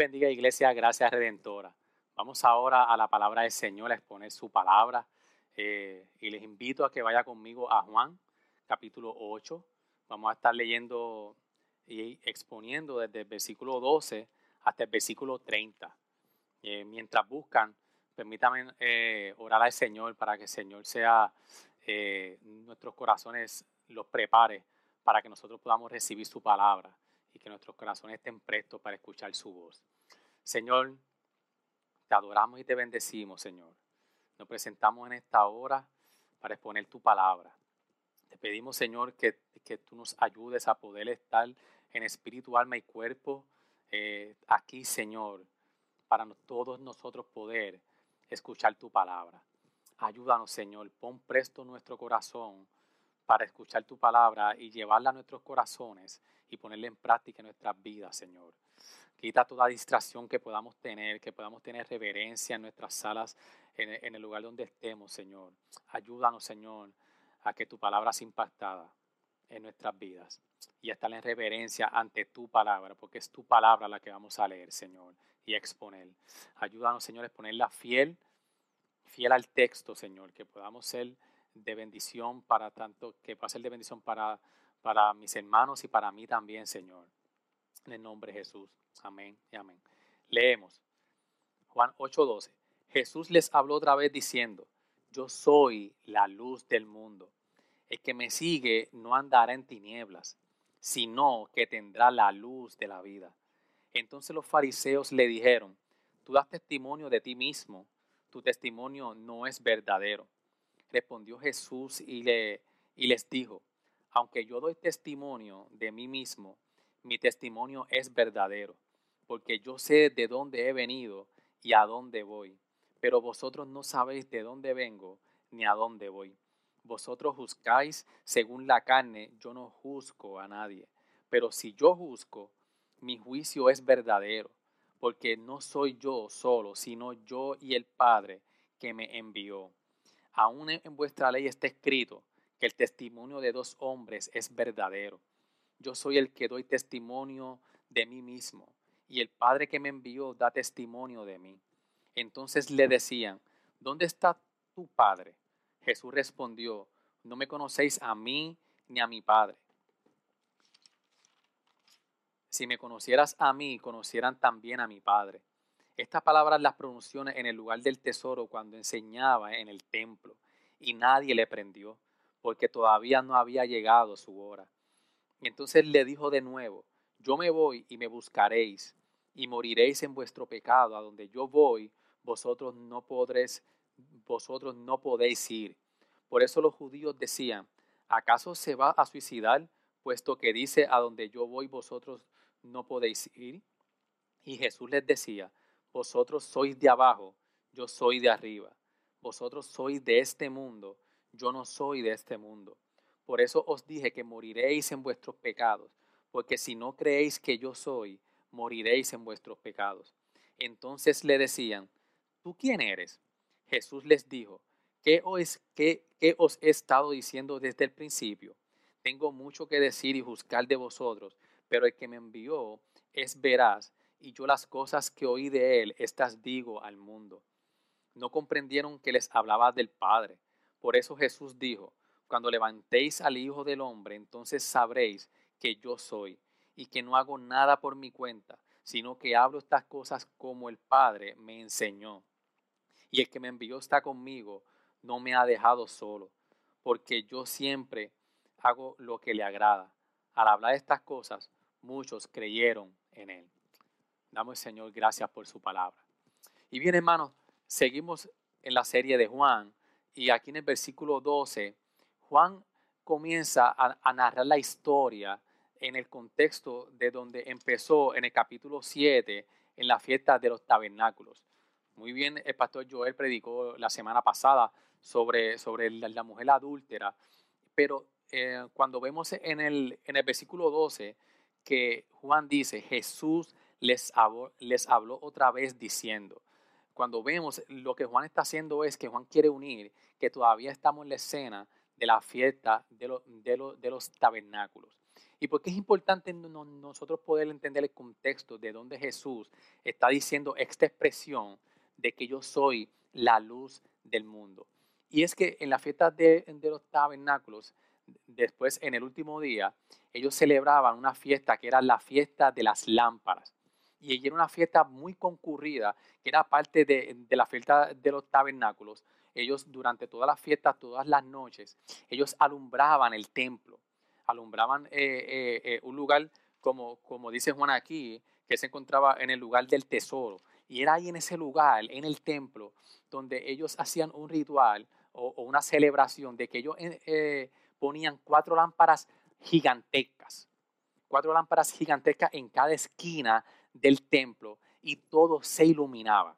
bendiga Iglesia Gracias Redentora. Vamos ahora a la palabra del Señor a exponer su palabra eh, y les invito a que vaya conmigo a Juan capítulo 8. Vamos a estar leyendo y exponiendo desde el versículo 12 hasta el versículo 30. Eh, mientras buscan, permítanme eh, orar al Señor para que el Señor sea nuestros corazones los prepare para que nosotros podamos recibir su palabra y que nuestros corazones estén prestos para escuchar su voz. Señor, te adoramos y te bendecimos, Señor. Nos presentamos en esta hora para exponer tu palabra. Te pedimos, Señor, que, que tú nos ayudes a poder estar en espíritu, alma y cuerpo eh, aquí, Señor, para todos nosotros poder escuchar tu palabra. Ayúdanos, Señor, pon presto nuestro corazón para escuchar tu palabra y llevarla a nuestros corazones y ponerla en práctica en nuestras vidas, Señor. Quita toda distracción que podamos tener, que podamos tener reverencia en nuestras salas, en, el lugar donde estemos, Señor. Ayúdanos, Señor, a que tu palabra sea impactada en nuestras vidas y a estar en reverencia ante tu palabra, porque es tu palabra la que vamos a leer, Señor, y exponer. Ayúdanos, Señor, a exponerla fiel, fiel al texto, Señor, que podamos ser de bendición para tanto, que pueda ser de bendición para, para mis hermanos y para mí también, Señor. En el nombre de Jesús. Amén y amén. Leemos. Juan 8:12. Jesús les habló otra vez diciendo, yo soy la luz del mundo. El que me sigue no andará en tinieblas, sino que tendrá la luz de la vida. Entonces los fariseos le dijeron, tú das testimonio de ti mismo, tu testimonio no es verdadero. Respondió Jesús y, le, y les dijo, aunque yo doy testimonio de mí mismo, mi testimonio es verdadero, porque yo sé de dónde he venido y a dónde voy, pero vosotros no sabéis de dónde vengo ni a dónde voy. Vosotros juzgáis según la carne, yo no juzgo a nadie, pero si yo juzgo, mi juicio es verdadero, porque no soy yo solo, sino yo y el Padre que me envió. Aún en vuestra ley está escrito que el testimonio de dos hombres es verdadero. Yo soy el que doy testimonio de mí mismo, y el Padre que me envió da testimonio de mí. Entonces le decían, ¿dónde está tu Padre? Jesús respondió, no me conocéis a mí ni a mi Padre. Si me conocieras a mí, conocieran también a mi Padre. Estas palabras las pronunció en el lugar del tesoro cuando enseñaba en el templo y nadie le prendió porque todavía no había llegado su hora. Y entonces le dijo de nuevo, yo me voy y me buscaréis y moriréis en vuestro pecado, a donde yo voy, vosotros no podréis, vosotros no podéis ir. Por eso los judíos decían, ¿acaso se va a suicidar, puesto que dice, a donde yo voy, vosotros no podéis ir? Y Jesús les decía, vosotros sois de abajo, yo soy de arriba. Vosotros sois de este mundo, yo no soy de este mundo. Por eso os dije que moriréis en vuestros pecados, porque si no creéis que yo soy, moriréis en vuestros pecados. Entonces le decían, ¿tú quién eres? Jesús les dijo, ¿qué os, os he estado diciendo desde el principio? Tengo mucho que decir y juzgar de vosotros, pero el que me envió es veraz y yo las cosas que oí de él, estas digo al mundo. No comprendieron que les hablaba del Padre. Por eso Jesús dijo, cuando levantéis al Hijo del Hombre, entonces sabréis que yo soy y que no hago nada por mi cuenta, sino que hablo estas cosas como el Padre me enseñó. Y el que me envió está conmigo, no me ha dejado solo, porque yo siempre hago lo que le agrada. Al hablar estas cosas, muchos creyeron en él. Damos, Señor, gracias por su palabra. Y bien, hermanos, seguimos en la serie de Juan y aquí en el versículo 12, Juan comienza a, narrar la historia en el contexto de donde empezó en el capítulo 7, en la fiesta de los tabernáculos. Muy bien, el pastor Joel predicó la semana pasada sobre, sobre la, mujer adúltera, pero eh, cuando vemos en el, en el versículo 12 que Juan dice, Jesús les habló, otra vez diciendo, cuando vemos lo que Juan está haciendo es que Juan quiere unir que todavía estamos en la escena de la fiesta de, los tabernáculos. ¿Y por qué es importante nosotros poder entender el contexto de donde Jesús está diciendo esta expresión de que yo soy la luz del mundo? Y es que en la fiesta de los tabernáculos, después en el último día, ellos celebraban una fiesta que era la fiesta de las lámparas. Y era una fiesta muy concurrida, que era parte de, de la fiesta de los tabernáculos. Ellos durante todas las fiestas, todas las noches, ellos alumbraban el templo, alumbraban eh, eh, eh, un lugar, como, como dice Juan aquí, que se encontraba en el lugar del tesoro. Y era ahí en ese lugar, en el templo, donde ellos hacían un ritual o, una celebración de que ellos ponían cuatro lámparas gigantescas, cuatro lámparas gigantescas en cada esquina del templo y todo se iluminaba.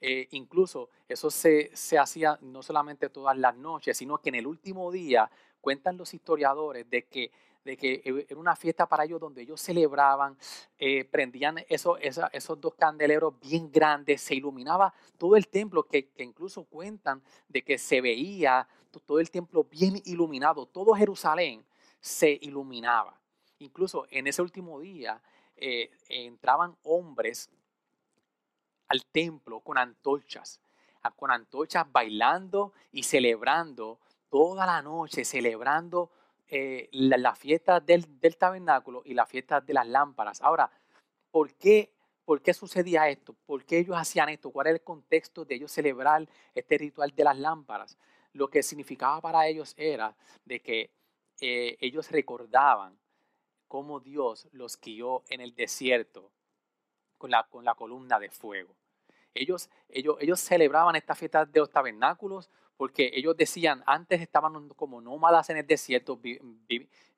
Eh, incluso eso se, hacía no solamente todas las noches, sino que en el último día cuentan los historiadores de que, de que e, era una fiesta para ellos donde ellos celebraban, eh, prendían esos, esos dos candeleros bien grandes, se iluminaba todo el templo, que, que incluso cuentan de que se veía todo el templo bien iluminado, todo Jerusalén se iluminaba. Incluso en ese último día eh, entraban hombres al templo con antorchas, con antorchas bailando y celebrando toda la noche, celebrando eh, la, fiesta del, tabernáculo y la fiesta de las lámparas. Ahora, ¿por qué, ¿por qué sucedía esto? ¿Por qué ellos hacían esto? ¿Cuál era el contexto de ellos celebrar este ritual de las lámparas? Lo que significaba para ellos era de que eh, ellos recordaban cómo Dios los guió en el desierto con la, con la columna de fuego. Ellos, ellos, ellos celebraban esta fiesta de los tabernáculos porque ellos decían, antes estaban como nómadas en el desierto,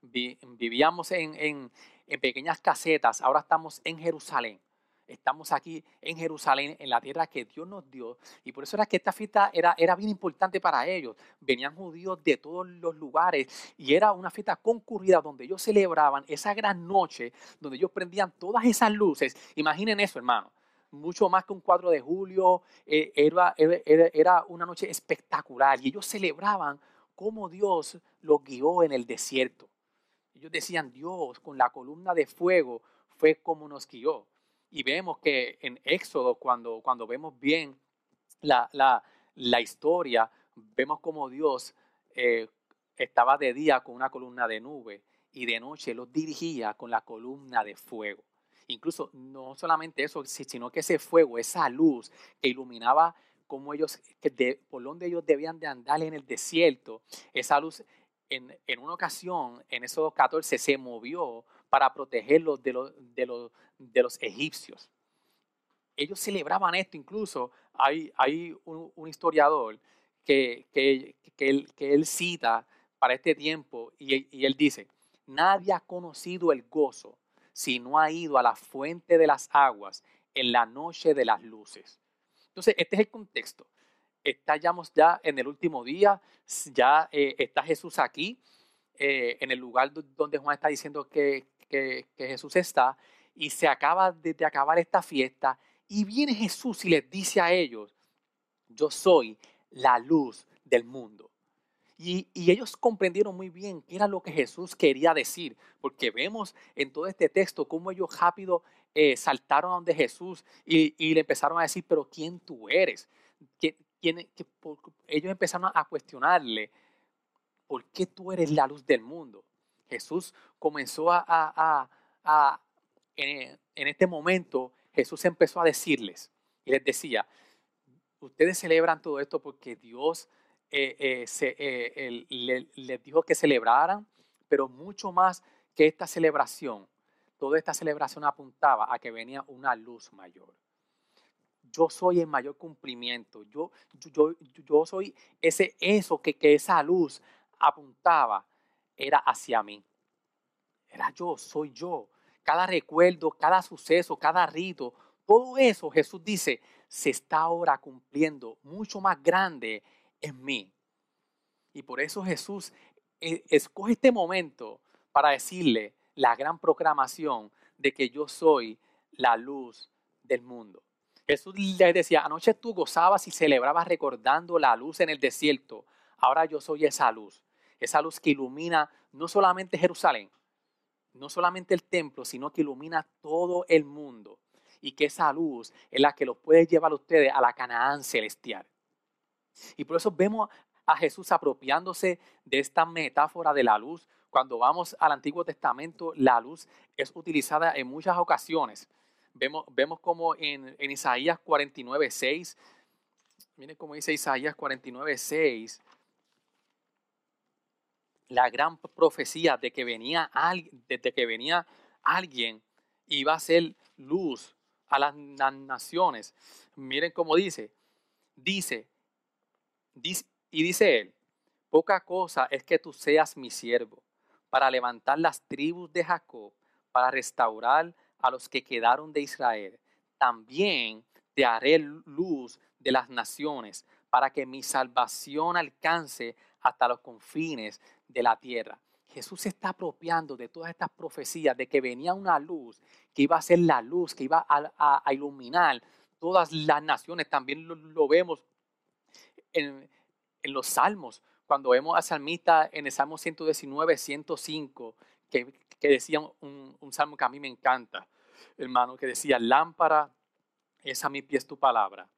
vivíamos en, en, en pequeñas casetas, ahora estamos en Jerusalén. Estamos aquí en Jerusalén, en la tierra que Dios nos dio. Y por eso era que esta fiesta era, era bien importante para ellos. Venían judíos de todos los lugares y era una fiesta concurrida donde ellos celebraban esa gran noche, donde ellos prendían todas esas luces. Imaginen eso, hermano. Mucho más que un 4 de julio, eh, era, era una noche espectacular. Y ellos celebraban cómo Dios los guió en el desierto. Ellos decían, Dios con la columna de fuego fue como nos guió. Y vemos que en Éxodo, cuando, cuando vemos bien la, historia, vemos como Dios eh, estaba de día con una columna de nube y de noche los dirigía con la columna de fuego. Incluso no solamente eso, sino que ese fuego, esa luz que iluminaba como ellos, que por donde ellos debían de andar en el desierto, esa luz en, en una ocasión, en esos 14, se movió para protegerlos de, los, de, los, de los egipcios. Ellos celebraban esto, incluso hay, hay un, historiador que, que, que, él, que, él, cita para este tiempo y, y él dice, nadie ha conocido el gozo si no ha ido a la fuente de las aguas en la noche de las luces. Entonces, este es el contexto. Estamos ya en el último día, ya eh, está Jesús aquí, eh, en el lugar donde Juan está diciendo que, que, Jesús está y se acaba de, acabar esta fiesta y viene Jesús y les dice a ellos, yo soy la luz del mundo. Y, ellos comprendieron muy bien qué era lo que Jesús quería decir, porque vemos en todo este texto cómo ellos rápido eh, saltaron a donde Jesús y, le empezaron a decir, pero ¿quién tú eres? ellos empezaron a cuestionarle, ¿por qué tú eres la luz del mundo? Jesús comenzó a, en, este momento, Jesús empezó a decirles y les decía, ustedes celebran todo esto porque Dios eh, eh, eh, les dijo que celebraran, pero mucho más que esta celebración, toda esta celebración apuntaba a que venía una luz mayor. Yo soy el mayor cumplimiento, yo, yo, yo soy ese, eso que, que esa luz apuntaba era hacia mí. Era yo, soy yo. Cada recuerdo, cada suceso, cada rito, todo eso Jesús dice, se está ahora cumpliendo mucho más grande en mí. Y por eso Jesús eh, escoge este momento para decirle la gran proclamación de que yo soy la luz del mundo. Jesús le decía, anoche tú gozabas y celebrabas recordando la luz en el desierto. Ahora yo soy esa luz esa luz que ilumina no solamente Jerusalén, no solamente el templo, sino que ilumina todo el mundo y que esa luz es la que los puede llevar a ustedes a la Canaán celestial. Y por eso vemos a Jesús apropiándose de esta metáfora de la luz. Cuando vamos al Antiguo Testamento, la luz es utilizada en muchas ocasiones. Vemos, vemos como en, en Isaías 49, 6, miren cómo dice Isaías 49, 6, la gran profecía de que venía, desde que venía alguien iba a ser luz a las naciones. Miren cómo dice, dice, y dice él, poca cosa es que tú seas mi siervo para levantar las tribus de Jacob, para restaurar a los que quedaron de Israel. También te haré luz de las naciones, para que mi salvación alcance hasta los confines de la tierra. Jesús se está apropiando de todas estas profecías de que venía una luz, que iba a ser la luz, que iba a, iluminar todas las naciones. También lo, vemos en, los salmos, cuando vemos a salmista en el Salmo 119, 105, que, que decía un, un salmo que a mí me encanta, hermano, que decía, lámpara es a mi pies tu palabra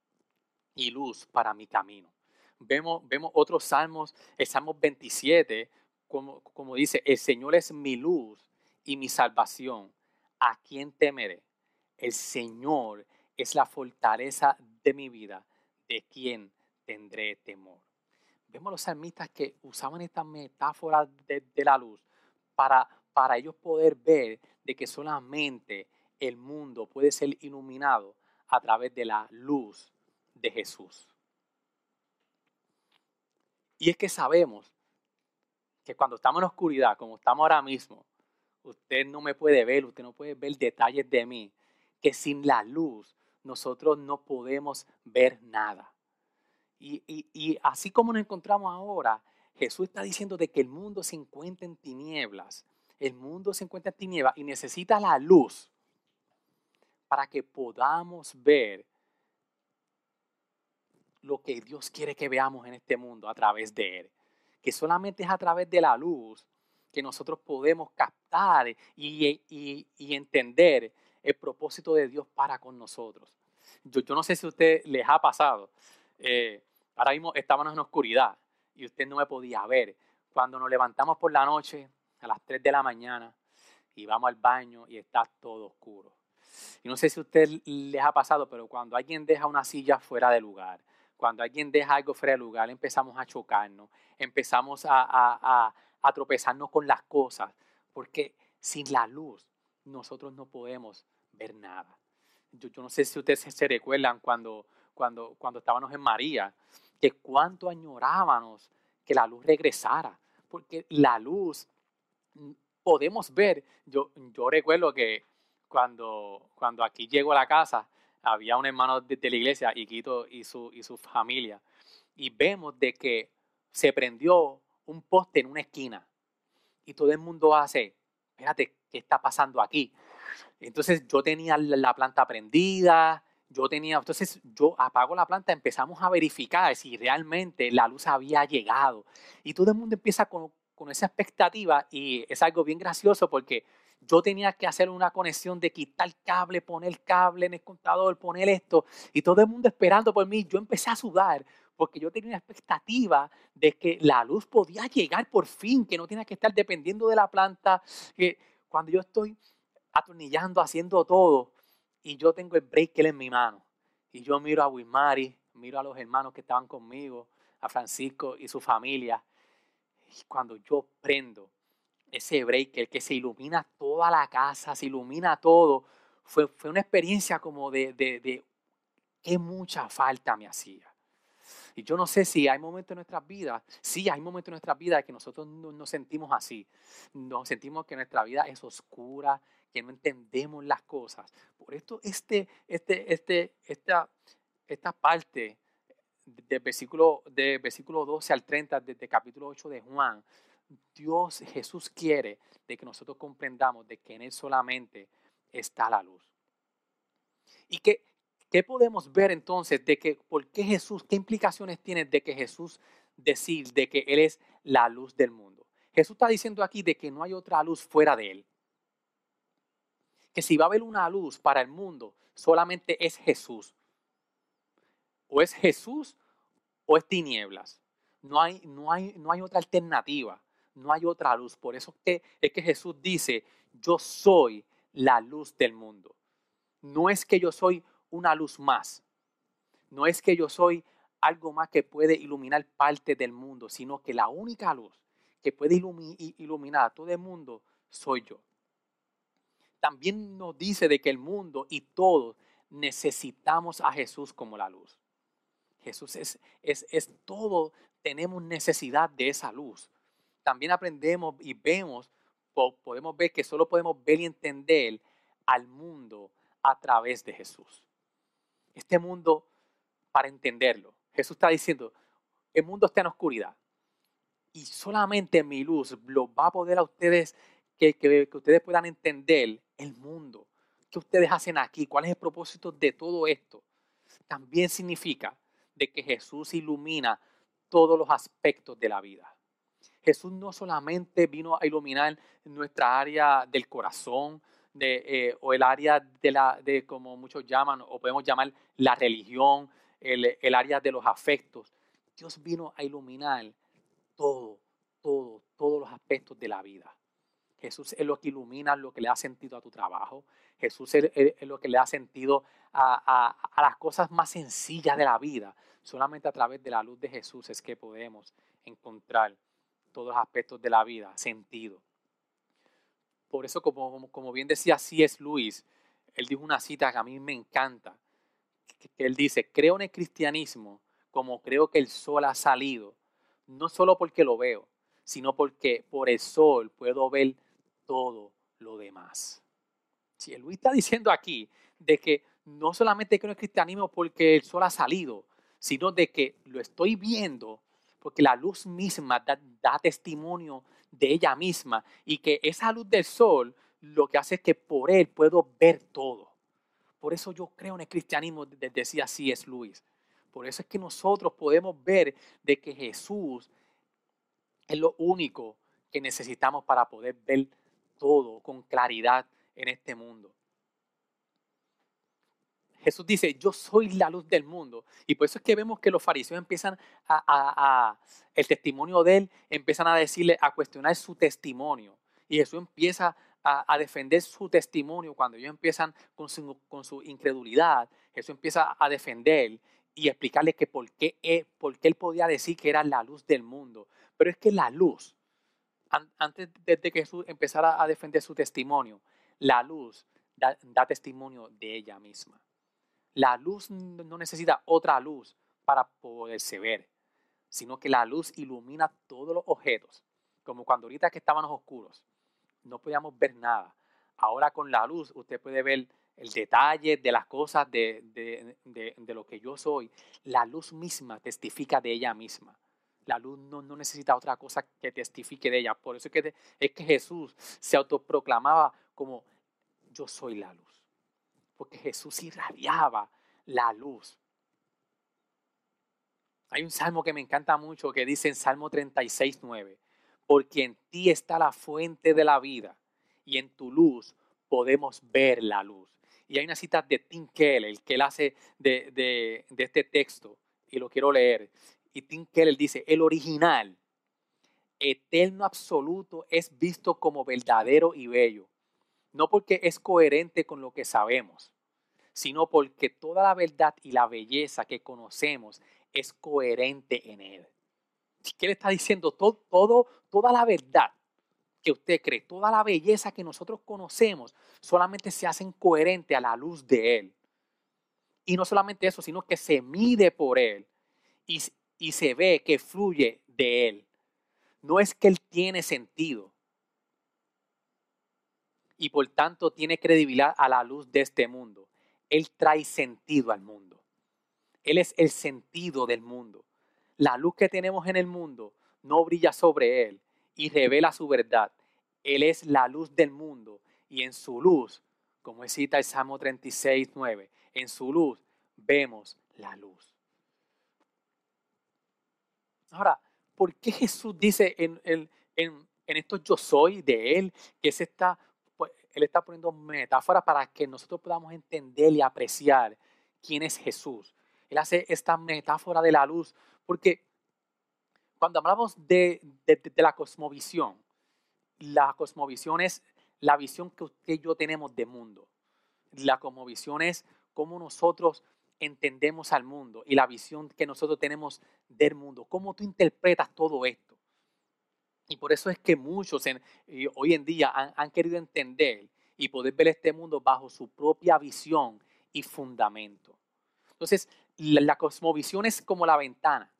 y luz para mi camino. Vemos, vemos otros salmos, el Salmo 27, como, como dice, el Señor es mi luz y mi salvación. ¿A quién temeré? El Señor es la fortaleza de mi vida. ¿De quién tendré temor? Vemos los salmistas que usaban esta metáfora de, de la luz para, para ellos poder ver de que solamente el mundo puede ser iluminado a través de la luz de Jesús. Y es que sabemos que cuando estamos en oscuridad, como estamos ahora mismo, usted no me puede ver, usted no puede ver detalles de mí, que sin la luz nosotros no podemos ver nada. Y, así como nos encontramos ahora, Jesús está diciendo de que el mundo se encuentra en tinieblas. El mundo se encuentra en tinieblas y necesita la luz para que podamos ver lo que Dios quiere que veamos en este mundo a través de Él. Que solamente es a través de la luz que nosotros podemos captar y, entender el propósito de Dios para con nosotros. Yo, yo no sé si a usted les ha pasado. Eh, ahora mismo estábamos en oscuridad y usted no me podía ver. Cuando nos levantamos por la noche a las 3 de la mañana y vamos al baño y está todo oscuro. Y no sé si a usted les ha pasado, pero cuando alguien deja una silla fuera de lugar, cuando alguien deja algo fuera de lugar, empezamos a chocarnos, empezamos a, tropezarnos con las cosas, porque sin la luz nosotros no podemos ver nada. Yo, no sé si ustedes se, recuerdan cuando, cuando, cuando estábamos en María, que cuánto añorábamos que la luz regresara, porque la luz mm, podemos ver. Yo, yo recuerdo que cuando, cuando aquí llego a la casa, había un hermano de, la iglesia, Iquito y su, y su familia, y vemos de que se prendió un poste en una esquina y todo el mundo hace, espérate, ¿qué está pasando aquí? Entonces yo tenía la planta prendida, yo tenía, entonces yo apago la planta, empezamos a verificar si realmente la luz había llegado y todo el mundo empieza con, con esa expectativa y es algo bien gracioso porque yo tenía que hacer una conexión de quitar cable, poner cable en el contador, poner esto, y todo el mundo esperando por mí. Yo empecé a sudar porque yo tenía una expectativa de que la luz podía llegar por fin, que no tenía que estar dependiendo de la planta, que cuando yo estoy atornillando, haciendo todo, y yo tengo el breaker en mi mano, y yo miro a Wismari, miro a los hermanos que estaban conmigo, a Francisco y su familia, y cuando yo prendo ese breaker que se ilumina toda la casa, se ilumina todo, fue, fue una experiencia como de, de, de qué mucha falta me hacía. Y yo no sé si hay momentos en nuestras vidas, sí hay momentos en nuestras vidas que nosotros nos sentimos así. Nos sentimos que nuestra vida es oscura, que no entendemos las cosas. Por esto, este, este, este, esta, esta parte del versículo, de versículo 12 al 30 del capítulo 8 de Juan Dios, Jesús quiere de que nosotros comprendamos de que en Él solamente está la luz. ¿Y qué, qué podemos ver entonces de que, por qué Jesús, qué implicaciones tiene de que Jesús decir de que Él es la luz del mundo? Jesús está diciendo aquí de que no hay otra luz fuera de Él. que si va a haber una luz para el mundo, solamente es Jesús. O es Jesús o es tinieblas. No hay, no hay, no hay otra alternativa, no hay otra luz. Por eso es que, es que Jesús dice, yo soy la luz del mundo. No es que yo soy una luz más, no es que yo soy algo más que puede iluminar parte del mundo, sino que la única luz que puede iluminar a todo el mundo soy yo. También nos dice de que el mundo y todos necesitamos a Jesús como la luz. Jesús es, es, es todo, tenemos necesidad de esa luz. También aprendemos y vemos, podemos ver que solo podemos ver y entender al mundo a través de Jesús. Este mundo, para entenderlo, Jesús está diciendo, el mundo está en oscuridad. Y solamente mi luz lo va a poder a ustedes, que, que, ustedes puedan entender el mundo. ¿Qué ustedes hacen aquí? ¿Cuál es el propósito de todo esto? También significa de que Jesús ilumina todos los aspectos de la vida. Jesús no solamente vino a iluminar nuestra área del corazón eh, o el área de la, de como muchos llaman, o podemos llamar la religión, el, área de los afectos. Dios vino a iluminar todo, todo, todos los aspectos de la vida. Jesús es lo que ilumina lo que le da sentido a tu trabajo. Jesús es, lo que le da sentido a, a, las cosas más sencillas de la vida. Solamente a través de la luz de Jesús es que podemos encontrar todos los aspectos de la vida, sentido. Por eso, como, como bien decía C.S. Luis, él dijo una cita que a mí me encanta que él dice, creo en el cristianismo como creo que el sol ha salido, no solo porque lo veo, sino porque por el sol puedo ver todo lo demás. Si Luis está diciendo aquí de que no solamente creo en el cristianismo porque el sol ha salido, sino de que lo estoy viendo porque la luz misma da, testimonio de ella misma y que esa luz del sol lo que hace es que por él puedo ver todo. Por eso yo creo en el cristianismo, decía así es Luis. Por eso es que nosotros podemos ver de que Jesús es lo único que necesitamos para poder ver todo con claridad en este mundo. Jesús dice, yo soy la luz del mundo. Y por eso es que vemos que los fariseos empiezan a, el testimonio de él, empiezan a decirle, a cuestionar su testimonio. Y Jesús empieza a, defender su testimonio, cuando ellos empiezan con su, incredulidad, Jesús empieza a defender y explicarle que por qué, él, por qué él podía decir que era la luz del mundo. Pero es que la luz, antes de que Jesús empezara a defender su testimonio, la luz da testimonio de ella misma. La luz no necesita otra luz para poderse ver, sino que la luz ilumina todos los objetos, como cuando ahorita que estaban oscuros no podíamos ver nada. Ahora con la luz usted puede ver el detalle de las cosas, de, lo que yo soy. La luz misma testifica de ella misma. La luz no, necesita otra cosa que testifique de ella. Por eso es que, es que Jesús se autoproclamaba como yo soy la luz. Porque Jesús irradiaba la luz. Hay un salmo que me encanta mucho que dice en Salmo 36, 9 porque en ti está la fuente de la vida y en tu luz podemos ver la luz. Y hay una cita de Tim Keller que él hace de, este texto y lo quiero leer. Y Tim Keller dice, el original, eterno absoluto, es visto como verdadero y bello. No porque es coherente con lo que sabemos, sino porque toda la verdad y la belleza que conocemos es coherente en él. ¿Qué le está diciendo? Todo, toda la verdad que usted cree, toda la belleza que nosotros conocemos, solamente se hacen coherente a la luz de Él. Y no solamente eso, sino que se mide por Él y, y se ve que fluye de Él. No es que Él tiene sentido y por tanto tiene credibilidad a la luz de este mundo. Él trae sentido al mundo. Él es el sentido del mundo. La luz que tenemos en el mundo no brilla sobre él y revela su verdad. Él es la luz del mundo y en su luz, como cita el Salmo 36, 9, en su luz vemos la luz. Ahora, ¿por qué Jesús dice en, en, en, estos yo soy de Él que es esta, Él está poniendo metáforas para que nosotros podamos entender y apreciar quién es Jesús. Él hace esta metáfora de la luz porque cuando hablamos de, la cosmovisión, la cosmovisión es la visión que usted y yo tenemos de mundo. La cosmovisión es cómo nosotros entendemos al mundo y la visión que nosotros tenemos del mundo. Cómo tú interpretas todo esto. Y por eso es que muchos hoy en día han, querido entender y poder ver este mundo bajo su propia visión y fundamento. Entonces, la, cosmovisión es como la ventana.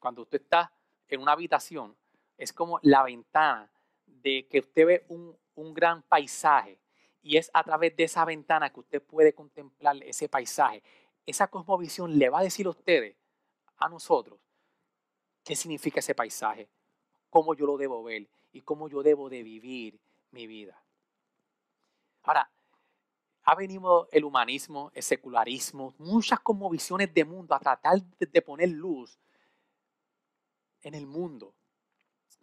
Cuando usted está en una habitación, es como la ventana de que usted ve un, un gran paisaje y es a través de esa ventana que usted puede contemplar ese paisaje. Esa cosmovisión le va a decir a ustedes, a nosotros, qué significa ese paisaje, cómo yo lo debo ver y cómo yo debo de vivir mi vida. Ahora, ha venido el humanismo, el secularismo, muchas como visiones de mundo a tratar de poner luz en el mundo.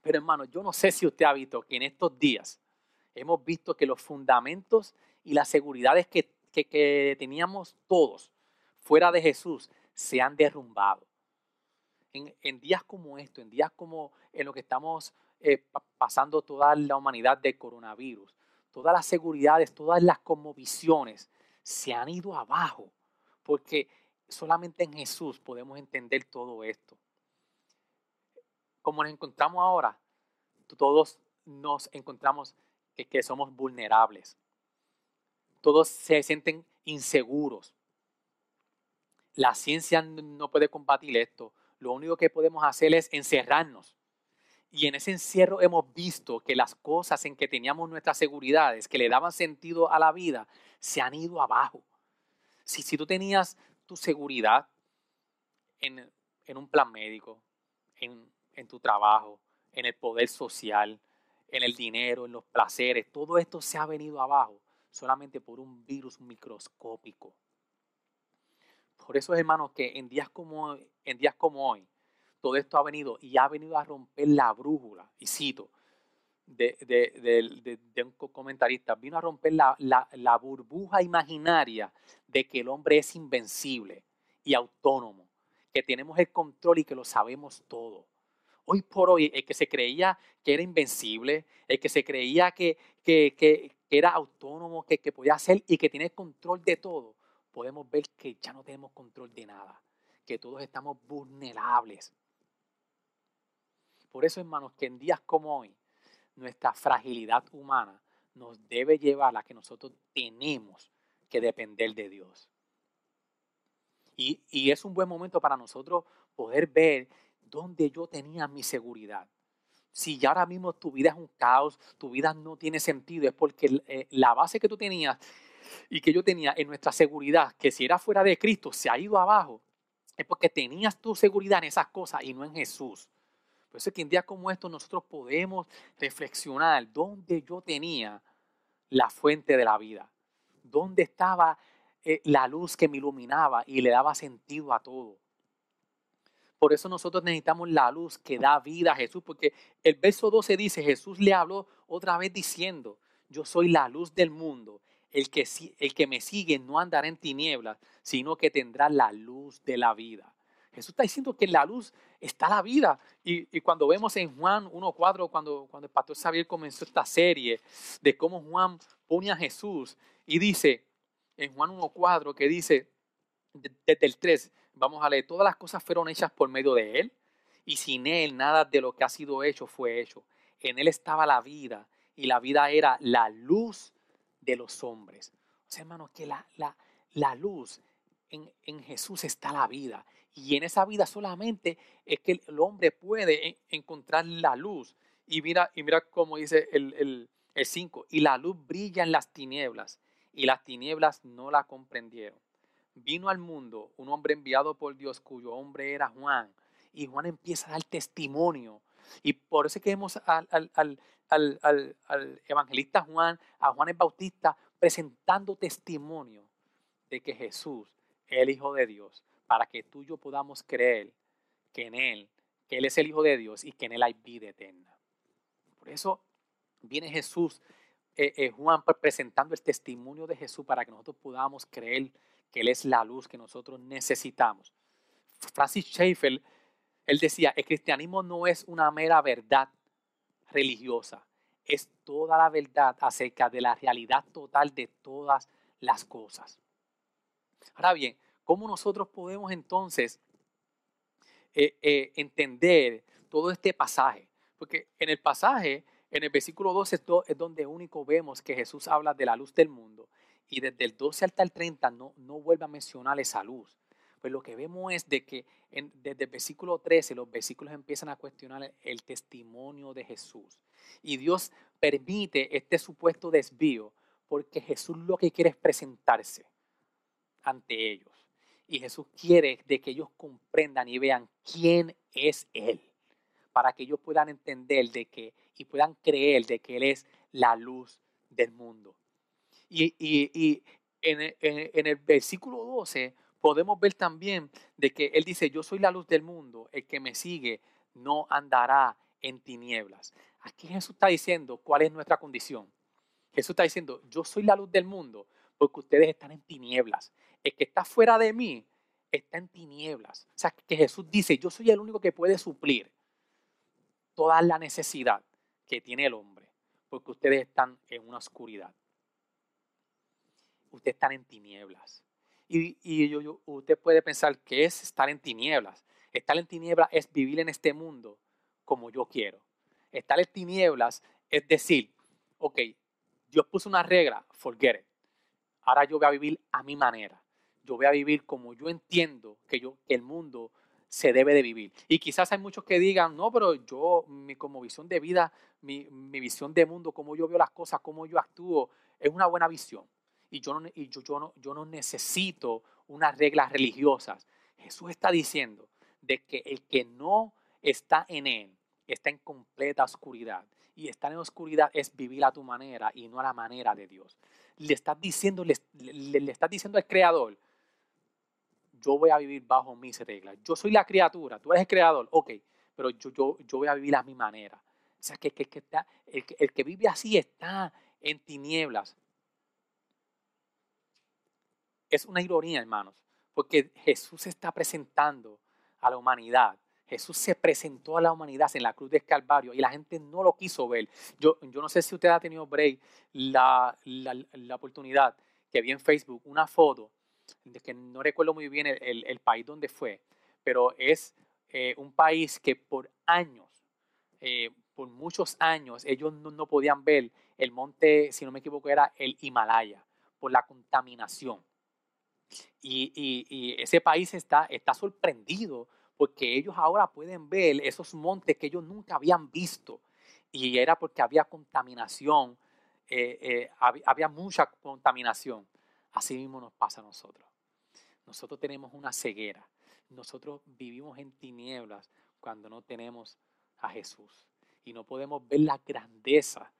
Pero hermano, yo no sé si usted ha visto que en estos días hemos visto que los fundamentos y las seguridades que, teníamos todos fuera de Jesús se han derrumbado en, días como esto, en días como en lo que estamos eh, pasando toda la humanidad del coronavirus, todas las seguridades, todas las conmovisiones se han ido abajo, porque solamente en Jesús podemos entender todo esto. Como nos encontramos ahora, todos nos encontramos que, que somos vulnerables. Todos se sienten inseguros. La ciencia no puede combatir esto lo único que podemos hacer es encerrarnos. Y en ese encierro hemos visto que las cosas en que teníamos nuestras seguridades, que le daban sentido a la vida, se han ido abajo. Si, si tú tenías tu seguridad en, un plan médico, en, en tu trabajo, en el poder social, en el dinero, en los placeres, todo esto se ha venido abajo solamente por un virus microscópico. Por eso, hermanos, que en días como, en días como hoy, todo esto ha venido y ha venido a romper la brújula, y cito, de, un comentarista, vino a romper la, la, burbuja imaginaria de que el hombre es invencible y autónomo, que tenemos el control y que lo sabemos todo. Hoy por hoy, el que se creía que era invencible, el que se creía que, que, que, era autónomo, que, que podía hacer y que tiene control de todo, podemos ver que ya no tenemos control de nada, que todos estamos vulnerables. Por eso, hermanos, que en días como hoy, nuestra fragilidad humana nos debe llevar a que nosotros tenemos que depender de Dios. Y, y, es un buen momento para nosotros poder ver dónde yo tenía mi seguridad. Si ya ahora mismo tu vida es un caos, tu vida no tiene sentido, es porque eh, la base que tú tenías y que yo tenía en nuestra seguridad, que si era fuera de Cristo se ha ido abajo, es porque tenías tu seguridad en esas cosas y no en Jesús. Por eso es que en días como estos nosotros podemos reflexionar dónde yo tenía la fuente de la vida, dónde estaba eh, la luz que me iluminaba y le daba sentido a todo. Por eso nosotros necesitamos la luz que da vida a Jesús, porque el verso 12 dice, Jesús le habló otra vez diciendo, yo soy la luz del mundo, el que, el que me sigue no andará en tinieblas, sino que tendrá la luz de la vida. Jesús está diciendo que en la luz está la vida. Y, cuando vemos en Juan 1.4, cuando, cuando el pastor Xavier comenzó esta serie de cómo Juan pone a Jesús y dice, en Juan 1.4, que dice, desde el 3, vamos a leer, todas las cosas fueron hechas por medio de Él y sin Él nada de lo que ha sido hecho fue hecho. En Él estaba la vida y la vida era la luz de los hombres. O sea, hermanos, que la, la, la luz en, en, Jesús está la vida. Y en esa vida solamente es que el hombre puede encontrar la luz. Y mira, y mira cómo dice el 5, y la luz brilla en las tinieblas, y las tinieblas no la comprendieron. Vino al mundo un hombre enviado por Dios, cuyo hombre era Juan, y Juan empieza a dar testimonio. Y por eso que vemos al, al, al, evangelista Juan, a Juan el Bautista, presentando testimonio de que Jesús es el Hijo de Dios, para que tú y yo podamos creer que en Él, que Él es el Hijo de Dios y que en Él hay vida eterna. Por eso viene Jesús eh, eh, Juan presentando el testimonio de Jesús para que nosotros podamos creer que Él es la luz que nosotros necesitamos. Francis Schaeffer, él decía, el cristianismo no es una mera verdad religiosa, es toda la verdad acerca de la realidad total de todas las cosas. Ahora bien, ¿cómo nosotros podemos entonces eh, entender todo este pasaje? Porque en el pasaje en el versículo 12 es donde único vemos que Jesús habla de la luz del mundo y desde el 12 hasta el 30 no, no vuelve a mencionar esa luz. Pues lo que vemos es de que desde el versículo 13 los versículos empiezan a cuestionar el, testimonio de Jesús. Y Dios permite este supuesto desvío porque Jesús lo que quiere es presentarse ante ellos. Y Jesús quiere de que ellos comprendan y vean quién es Él, para que ellos puedan entender de que y puedan creer de que Él es la luz del mundo. Y, en, el versículo 12 podemos ver también de que Él dice, yo soy la luz del mundo, el que me sigue no andará en tinieblas. Aquí Jesús está diciendo cuál es nuestra condición. Jesús está diciendo, yo soy la luz del mundo porque ustedes están en tinieblas. El que está fuera de mí está en tinieblas. O sea, que Jesús dice, yo soy el único que puede suplir toda la necesidad que tiene el hombre, porque ustedes están en una oscuridad. Ustedes están en tinieblas. Y, usted puede pensar que es estar en tinieblas. Estar en tinieblas es vivir en este mundo como yo quiero. Estar en tinieblas es decir, ok, Dios puso una regla, forget it. Ahora yo voy a vivir a mi manera. Yo voy a vivir como yo entiendo que, yo, el mundo se debe de vivir. Y quizás hay muchos que digan, no, pero yo, mi, como visión de vida, mi, visión de mundo, cómo yo veo las cosas, cómo yo actúo, es una buena visión. Y yo no, y yo, yo no, yo no necesito unas reglas religiosas. Jesús está diciendo de que el que no está en Él está en completa oscuridad. Y estar en oscuridad es vivir a tu manera y no a la manera de Dios. Le estás diciendo, le, le, estás diciendo al Creador, yo voy a vivir bajo mis reglas. Yo soy la criatura, tú eres el creador, ok, pero yo, yo, yo voy a vivir a mi manera. O sea, que, que, que está, el, el que vive así está en tinieblas. Es una ironía, hermanos, porque Jesús está presentando a la humanidad. Jesús se presentó a la humanidad en la cruz del Calvario y la gente no lo quiso ver. Yo, yo no sé si usted ha tenido break la, la, oportunidad que vi en Facebook una foto de que no recuerdo muy bien el, país donde fue, pero es eh, un país que por años, eh, por muchos años, ellos no, podían ver el monte, si no me equivoco, era el Himalaya, por la contaminación. Y, ese país está, sorprendido porque ellos ahora pueden ver esos montes que ellos nunca habían visto. Y era porque había contaminación, eh, había mucha contaminación. Así mismo nos pasa a nosotros. Nosotros tenemos una ceguera. Nosotros vivimos en tinieblas cuando no tenemos a Jesús. Y no podemos ver la grandeza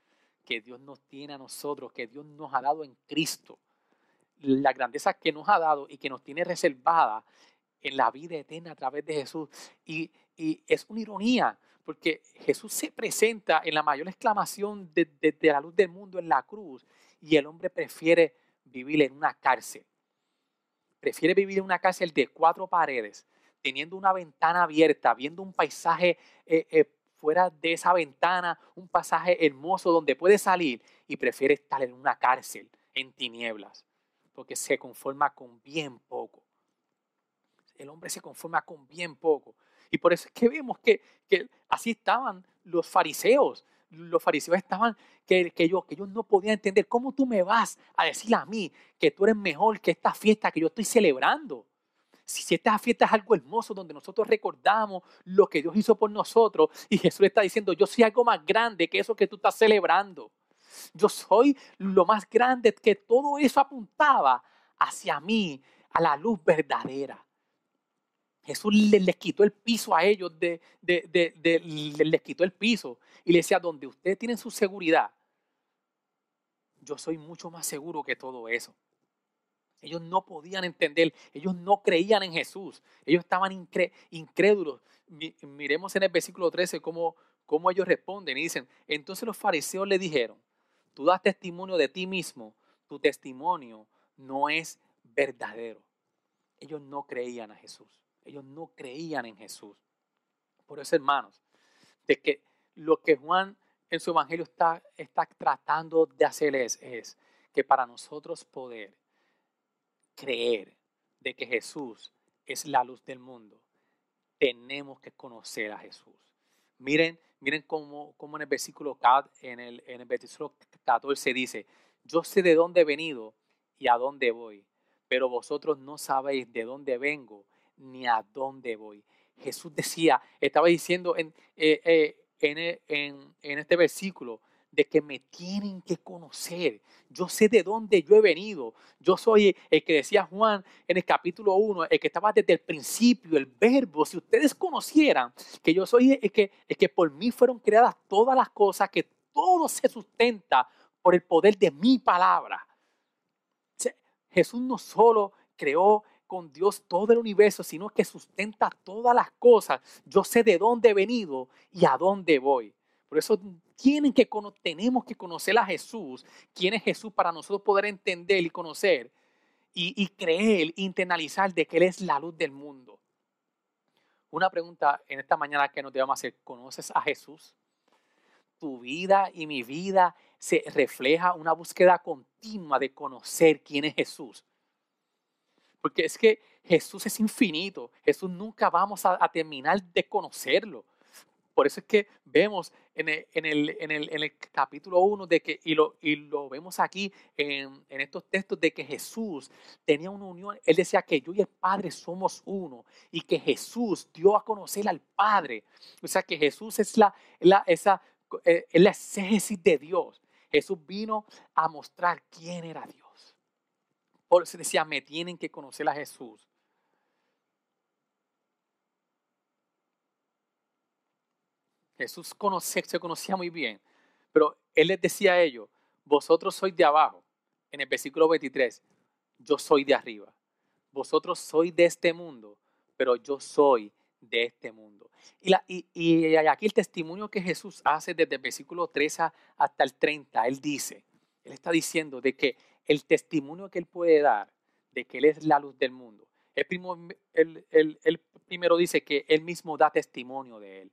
que Dios nos tiene a nosotros, que Dios nos ha dado en Cristo. La grandeza que nos ha dado y que nos tiene reservada en la vida eterna a través de Jesús. Y, es una ironía, porque Jesús se presenta en la mayor exclamación de, la luz del mundo en la cruz y el hombre prefiere vivir en una cárcel. Prefiere vivir en una cárcel de cuatro paredes, teniendo una ventana abierta, viendo un paisaje eh, eh, fuera de esa ventana, un pasaje hermoso donde puede salir y prefiere estar en una cárcel en tinieblas, porque se conforma con bien poco. El hombre se conforma con bien poco. Y por eso es que vemos que, que así estaban los fariseos los fariseos estaban, que, que, ellos, que ellos no podían entender, ¿cómo tú me vas a decir a mí que tú eres mejor que esta fiesta que yo estoy celebrando? Si, si esta fiesta es algo hermoso donde nosotros recordamos lo que Dios hizo por nosotros y Jesús está diciendo, yo soy algo más grande que eso que tú estás celebrando. Yo soy lo más grande que todo eso apuntaba hacia mí, a la luz verdadera. Jesús les, quitó el piso a ellos, les quitó el piso y les decía, donde ustedes tienen su seguridad, yo soy mucho más seguro que todo eso. Ellos no podían entender, ellos no creían en Jesús, ellos estaban incrédulos. Miremos en el versículo 13 cómo, cómo ellos responden y dicen, entonces los fariseos le dijeron, tú das testimonio de ti mismo, tu testimonio no es verdadero. Ellos no creían a Jesús. Ellos no creían en Jesús. Por eso, hermanos, de que lo que Juan en su evangelio está, está tratando de hacer es, es que para nosotros poder creer de que Jesús es la luz del mundo, tenemos que conocer a Jesús. Miren, miren cómo, cómo en el versículo en el, en el versículo 14 dice, yo sé de dónde he venido y a dónde voy, pero vosotros no sabéis de dónde vengo ni a dónde voy. Jesús decía, estaba diciendo en, eh, eh, en, en este versículo, de que me tienen que conocer. Yo sé de dónde yo he venido. Yo soy el que decía Juan en el capítulo 1, el que estaba desde el principio, el verbo. Si ustedes conocieran que yo soy el que, el que por mí fueron creadas todas las cosas, que todo se sustenta por el poder de mi palabra. Jesús no solo creó con Dios todo el universo, sino que sustenta todas las cosas. Yo sé de dónde he venido y a dónde voy. Por eso tienen que, tenemos que conocer a Jesús, quién es Jesús para nosotros poder entender y conocer y, creer, internalizar de que Él es la luz del mundo. Una pregunta en esta mañana que nos debemos hacer, ¿conoces a Jesús? Tu vida y mi vida se refleja una búsqueda continua de conocer quién es Jesús. Porque es que Jesús es infinito. Jesús nunca vamos a terminar de conocerlo. Por eso es que vemos en el, capítulo 1 de que, y lo, y lo vemos aquí en, estos textos, de que Jesús tenía una unión. Él decía que yo y el Padre somos uno y que Jesús dio a conocer al Padre. O sea que Jesús es la, la, esa, eh, la exégesis de Dios. Jesús vino a mostrar quién era Dios. Por eso decía, me tienen que conocer a Jesús Jesús se conocía muy bien, pero él les decía a ellos, vosotros sois de abajo, en el versículo 23, yo soy de arriba. Vosotros sois de este mundo, pero yo soy de este mundo. Y, aquí el testimonio que Jesús hace desde el versículo 3 hasta el 30, él dice, él está diciendo de que el testimonio que él puede dar de que él es la luz del mundo. Primo, el primero dice que él mismo da testimonio de él.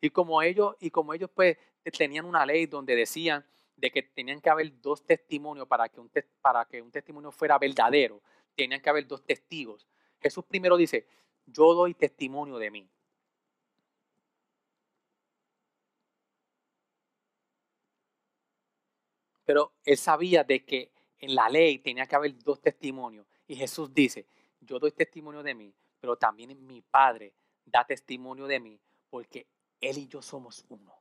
Y como ellos, y como ellos pues tenían una ley donde decían de que tenían que haber dos testimonios para que un, para que un testimonio fuera verdadero, tenían que haber dos testigos. Jesús primero dice, yo doy testimonio de mí. Pero él sabía de que en la ley tenía que haber dos testimonios. Y Jesús dice, yo doy testimonio de mí, pero también mi Padre da testimonio de mí, porque él y yo somos uno.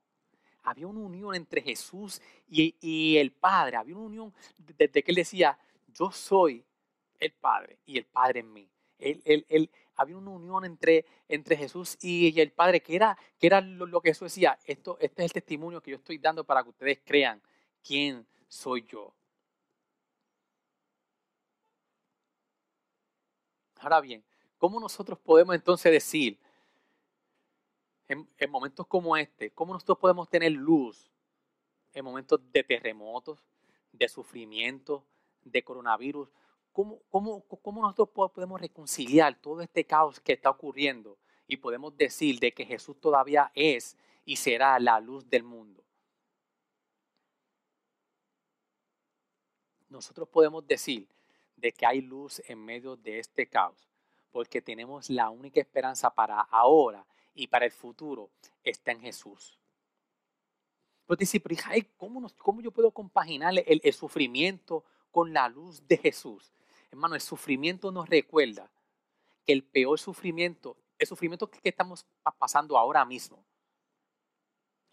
Había una unión entre Jesús y, el Padre. Había una unión desde que Él decía, yo soy el Padre y el Padre en mí. Había una unión entre, entre Jesús y, el Padre, que era, que era lo, que Jesús decía, esto, este es el testimonio que yo estoy dando para que ustedes crean quién soy yo. Ahora bien, ¿cómo nosotros podemos entonces decir en, momentos como este, ¿cómo nosotros podemos tener luz en momentos de terremotos, de sufrimiento, de coronavirus? ¿Cómo, cómo, cómo nosotros podemos reconciliar todo este caos que está ocurriendo y podemos decir de que Jesús todavía es y será la luz del mundo? Nosotros podemos decir de que hay luz en medio de este caos, porque tenemos la única esperanza para ahora y para el futuro está en Jesús. Pero dice, ¿cómo, ¿cómo, yo puedo compaginar el, el, sufrimiento con la luz de Jesús? Hermano, el sufrimiento nos recuerda que el peor sufrimiento, el sufrimiento que estamos pasando ahora mismo,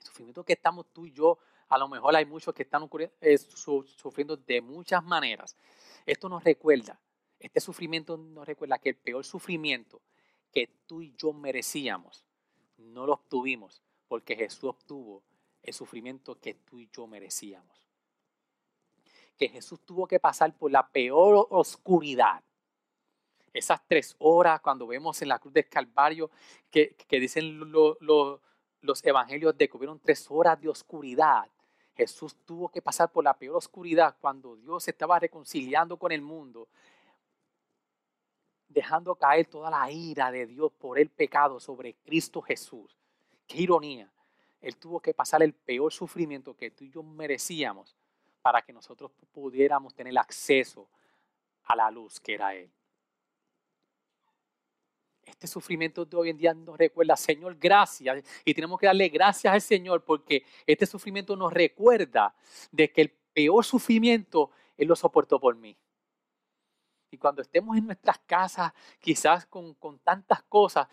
el sufrimiento que estamos tú y yo, a lo mejor hay muchos que están eh, sufriendo de muchas maneras. Esto nos recuerda, este sufrimiento nos recuerda que el peor sufrimiento que tú y yo merecíamos no lo obtuvimos porque Jesús obtuvo el sufrimiento que tú y yo merecíamos. Que Jesús tuvo que pasar por la peor oscuridad. Esas tres horas cuando vemos en la cruz del Calvario que, dicen los evangelios de que hubieron tres horas de oscuridad. Jesús tuvo que pasar por la peor oscuridad cuando Dios estaba reconciliando con el mundo, dejando caer toda la ira de Dios por el pecado sobre Cristo Jesús. Qué ironía. Él tuvo que pasar el peor sufrimiento que tú y yo merecíamos para que nosotros pudiéramos tener acceso a la luz que era Él. Este sufrimiento de hoy en día nos recuerda, Señor, gracias. Y tenemos que darle gracias al Señor porque este sufrimiento nos recuerda de que el peor sufrimiento Él lo soportó por mí. Y cuando estemos en nuestras casas, quizás con, tantas cosas,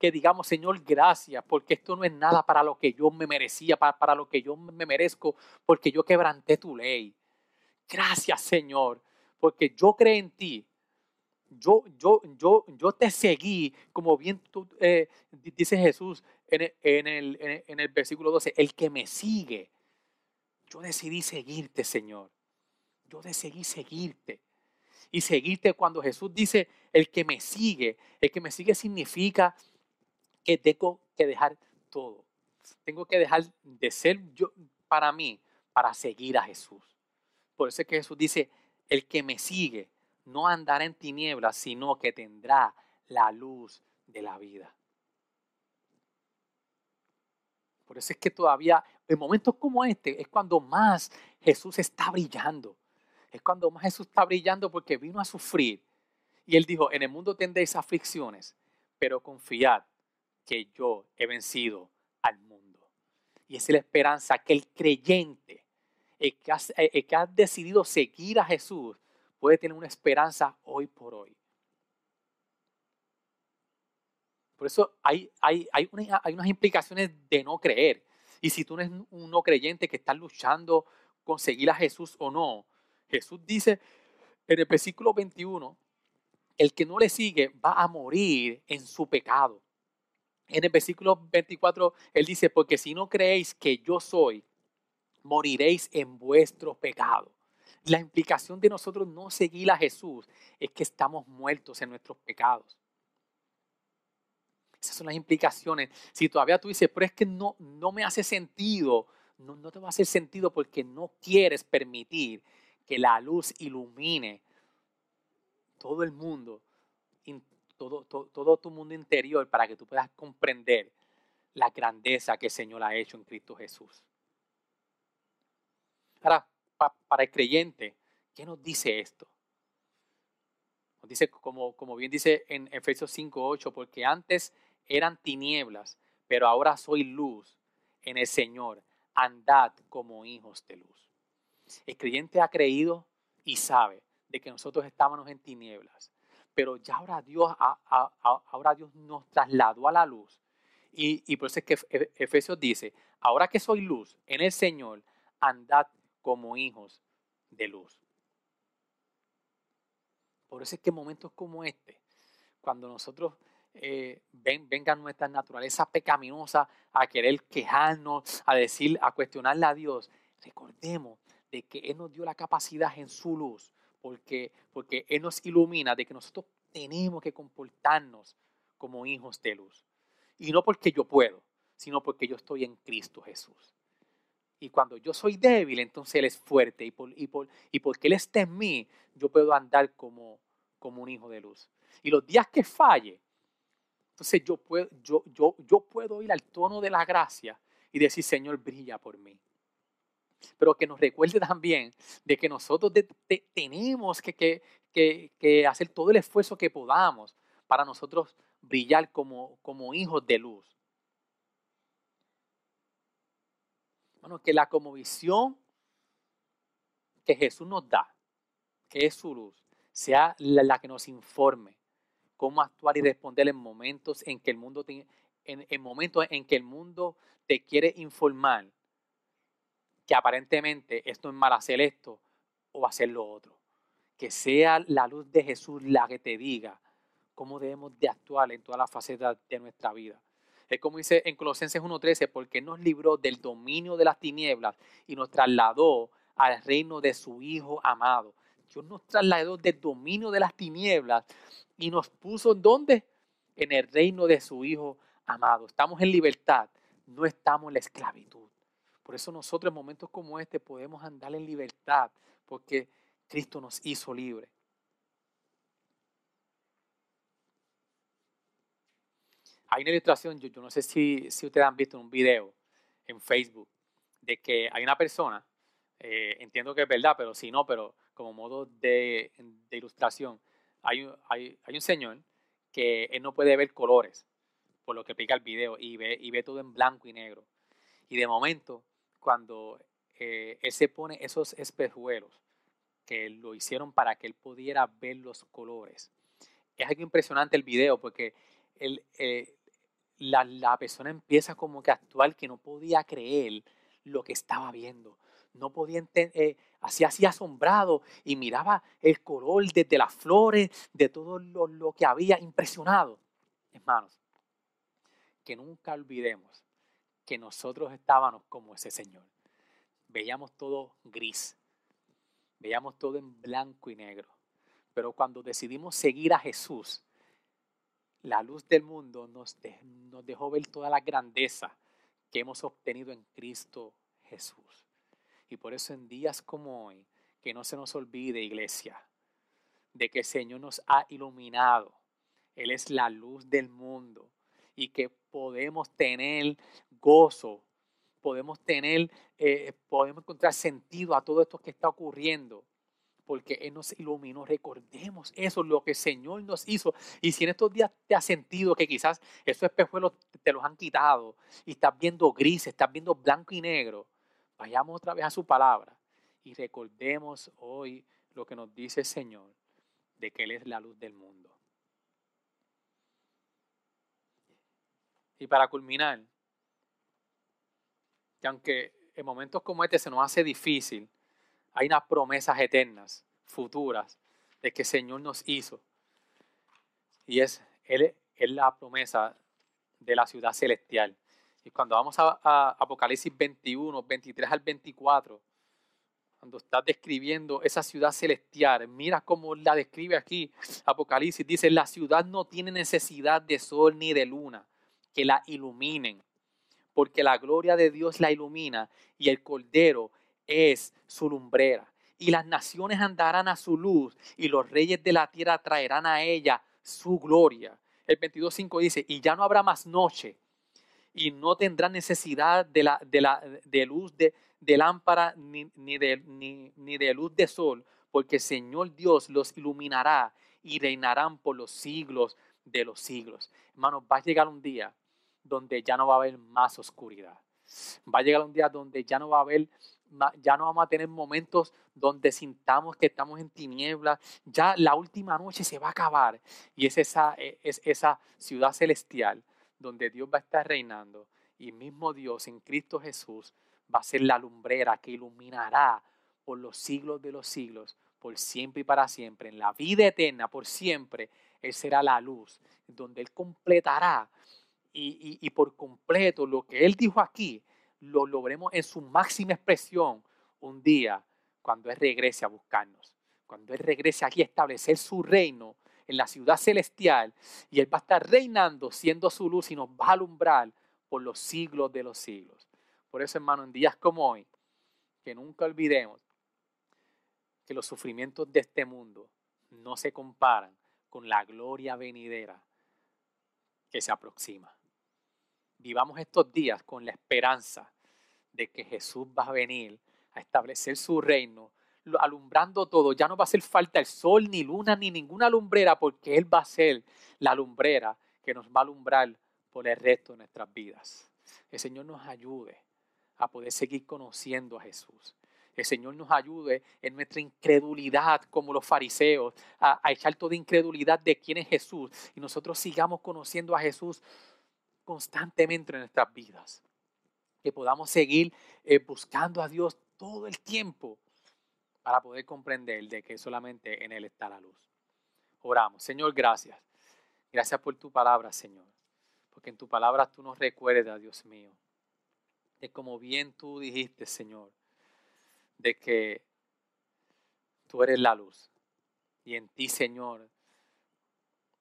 que digamos, Señor, gracias, porque esto no es nada para lo que yo me merecía, para, para lo que yo me merezco, porque yo quebranté tu ley. Gracias, Señor, porque yo creo en ti yo, yo, yo, yo te seguí, como bien tú, eh, dice Jesús en el, en el versículo 12, el que me sigue. Yo decidí seguirte, Señor. Yo decidí seguirte. Y seguirte cuando Jesús dice, el que me sigue, el que me sigue significa que tengo que dejar todo. Tengo que dejar de ser yo para mí, para seguir a Jesús. Por eso es que Jesús dice, el que me sigue, no andará en tinieblas, sino que tendrá la luz de la vida. Por eso es que todavía en momentos como este es cuando más Jesús está brillando. Es cuando más Jesús está brillando porque vino a sufrir. Y él dijo, en el mundo tendréis aflicciones, pero confiad que yo he vencido al mundo. Y es la esperanza que el creyente, el que, el que ha decidido seguir a Jesús, puede tener una esperanza hoy por hoy. Por eso hay, hay, hay, unas implicaciones de no creer. Y si tú eres un no creyente que está luchando con seguir a Jesús o no, Jesús dice en el versículo 21, el que no le sigue va a morir en su pecado. En el versículo 24, él dice, porque si no creéis que yo soy, moriréis en vuestro pecado. La implicación de nosotros no seguir a Jesús es que estamos muertos en nuestros pecados. Esas son las implicaciones. Si todavía tú dices, pero es que no, no me hace sentido, no, no te va a hacer sentido porque no quieres permitir que la luz ilumine todo el mundo, todo, todo, tu mundo interior para que tú puedas comprender la grandeza que el Señor ha hecho en Cristo Jesús. Ahora, para el creyente, ¿qué nos dice esto? Nos dice, como, como bien dice en Efesios 5.8, porque antes eran tinieblas, pero ahora soy luz en el Señor. Andad como hijos de luz. El creyente ha creído y sabe de que nosotros estábamos en tinieblas, pero ya ahora Dios, ahora Dios nos trasladó a la luz. Y, por eso es que Efesios dice, ahora que soy luz en el Señor, andad como hijos de luz. Por eso es que momentos como este, cuando nosotros eh, ven, vengan nuestra naturaleza pecaminosa a querer quejarnos, a decir, a cuestionarle a Dios, recordemos de que Él nos dio la capacidad en su luz, porque, porque Él nos ilumina de que nosotros tenemos que comportarnos como hijos de luz. Y no porque yo puedo, sino porque yo estoy en Cristo Jesús. Y cuando yo soy débil, entonces Él es fuerte. Y, por, y, por, y porque Él está en mí, yo puedo andar como, como un hijo de luz. Y los días que falle, entonces yo puedo, yo, yo, yo puedo ir al tono de la gracia y decir, Señor, brilla por mí. Pero que nos recuerde también de que nosotros tenemos que, que, hacer todo el esfuerzo que podamos para nosotros brillar como, como hijos de luz. Bueno, que la visión que Jesús nos da, que es su luz, sea la, que nos informe cómo actuar y responder en momentos en que el mundo te, en, momentos en que el mundo te quiere informar que aparentemente esto es mal hacer esto o hacer lo otro. Que sea la luz de Jesús la que te diga cómo debemos de actuar en todas las facetas de nuestra vida. Es como dice en Colosenses 1.13, porque nos libró del dominio de las tinieblas y nos trasladó al reino de su Hijo amado. Dios nos trasladó del dominio de las tinieblas y nos puso en dónde? En el reino de su Hijo amado. Estamos en libertad, no estamos en la esclavitud. Por eso nosotros en momentos como este podemos andar en libertad, porque Cristo nos hizo libre. Hay una ilustración, yo, no sé si, si ustedes han visto un video en Facebook, de que hay una persona, eh, entiendo que es verdad, pero si no, pero como modo de, ilustración, hay, hay, hay, un señor que él no puede ver colores, por lo que pica el video, y ve, y ve todo en blanco y negro. Y de momento, cuando eh, él se pone esos espejuelos, que lo hicieron para que él pudiera ver los colores. Es algo impresionante el video porque él, eh, la, persona empieza como que a actuar que no podía creer lo que estaba viendo. No podía entender, eh, así así asombrado y miraba el color desde las flores, de todo lo, lo que había, impresionado. Hermanos, que nunca olvidemos que nosotros estábamos como ese Señor. Veíamos todo gris, veíamos todo en blanco y negro. Pero cuando decidimos seguir a Jesús, la luz del mundo nos, nos dejó ver toda la grandeza que hemos obtenido en Cristo Jesús. Y por eso en días como hoy, que no se nos olvide, iglesia, de que el Señor nos ha iluminado. Él es la luz del mundo y que podemos tener gozo, podemos tener, eh, podemos encontrar sentido a todo esto que está ocurriendo porque Él nos iluminó. Recordemos eso, lo que el Señor nos hizo. Y si en estos días te has sentido que quizás esos espejuelos te los han quitado y estás viendo gris, estás viendo blanco y negro, vayamos otra vez a su palabra y recordemos hoy lo que nos dice el Señor, de que Él es la luz del mundo. Y para culminar, que aunque en momentos como este se nos hace difícil, hay unas promesas eternas, futuras, de que el Señor nos hizo. Y es, Él la promesa de la ciudad celestial. Y cuando vamos a, Apocalipsis 21, 23 al 24, cuando está describiendo esa ciudad celestial, mira cómo la describe aquí Apocalipsis. Dice, la ciudad no tiene necesidad de sol ni de luna que la iluminen, porque la gloria de Dios la ilumina y el Cordero es su lumbrera. Y las naciones andarán a su luz y los reyes de la tierra traerán a ella su gloria. El 22.5 dice, y ya no habrá más noche y no tendrán necesidad de, la, de, la, de luz de, lámpara ni, ni, de, ni, ni de luz de sol, porque el Señor Dios los iluminará y reinarán por los siglos de los siglos. Hermanos, va a llegar un día donde ya no va a haber más oscuridad. Va a llegar un día donde ya no va a haber ya no vamos a tener momentos donde sintamos que estamos en tinieblas, ya la última noche se va a acabar. Y es esa, e, es esa ciudad celestial donde Dios va a estar reinando. Y mismo Dios en Cristo Jesús va a ser la lumbrera que iluminará por los siglos de los siglos, por siempre y para siempre, en la vida eterna, por siempre, Él será la luz, donde Él completará y, por completo lo que Él dijo aquí, lo logremos en su máxima expresión un día cuando Él regrese a buscarnos, cuando Él regrese aquí a establecer su reino en la ciudad celestial y Él va a estar reinando siendo su luz y nos va a alumbrar por los siglos de los siglos. Por eso, hermano, en días como hoy, que nunca olvidemos que los sufrimientos de este mundo no se comparan con la gloria venidera que se aproxima vivamos estos días con la esperanza de que Jesús va a venir a establecer su reino, alumbrando todo. Ya no va a hacer falta el sol, ni luna, ni ninguna lumbrera, porque Él va a ser la lumbrera que nos va a alumbrar por el resto de nuestras vidas. El Señor nos ayude a poder seguir conociendo a Jesús. El Señor nos ayude en nuestra incredulidad como los fariseos, a, a echar toda incredulidad de quién es Jesús y nosotros sigamos conociendo a Jesús constantemente en nuestras vidas. Que podamos seguir eh, buscando a Dios todo el tiempo para poder comprender de que solamente en Él está la luz. Oramos. Señor, gracias. Gracias por tu palabra, Señor. Porque en tu palabra tú nos recuerdas, Dios mío, de como bien tú dijiste, Señor, de que tú eres la luz. Y en ti, Señor,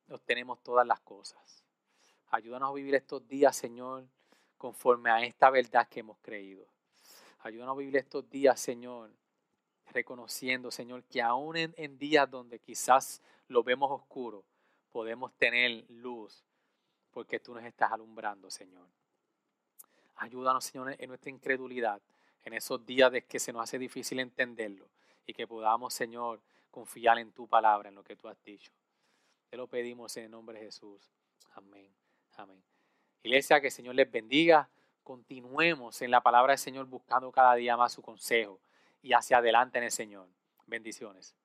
obtenemos todas las cosas. Ayúdanos a vivir estos días, Señor, conforme a esta verdad que hemos creído. Ayúdanos a vivir estos días, Señor, reconociendo, Señor, que aún en, días donde quizás lo vemos oscuro, podemos tener luz, porque tú nos estás alumbrando, Señor. Ayúdanos, Señor, en nuestra incredulidad, en esos días de que se nos hace difícil entenderlo y que podamos, Señor, confiar en tu palabra, en lo que tú has dicho. Te lo pedimos en el nombre de Jesús. Amén. Amén. Iglesia, que el Señor les bendiga. Continuemos en la palabra del Señor buscando cada día más su consejo y hacia adelante en el Señor. Bendiciones.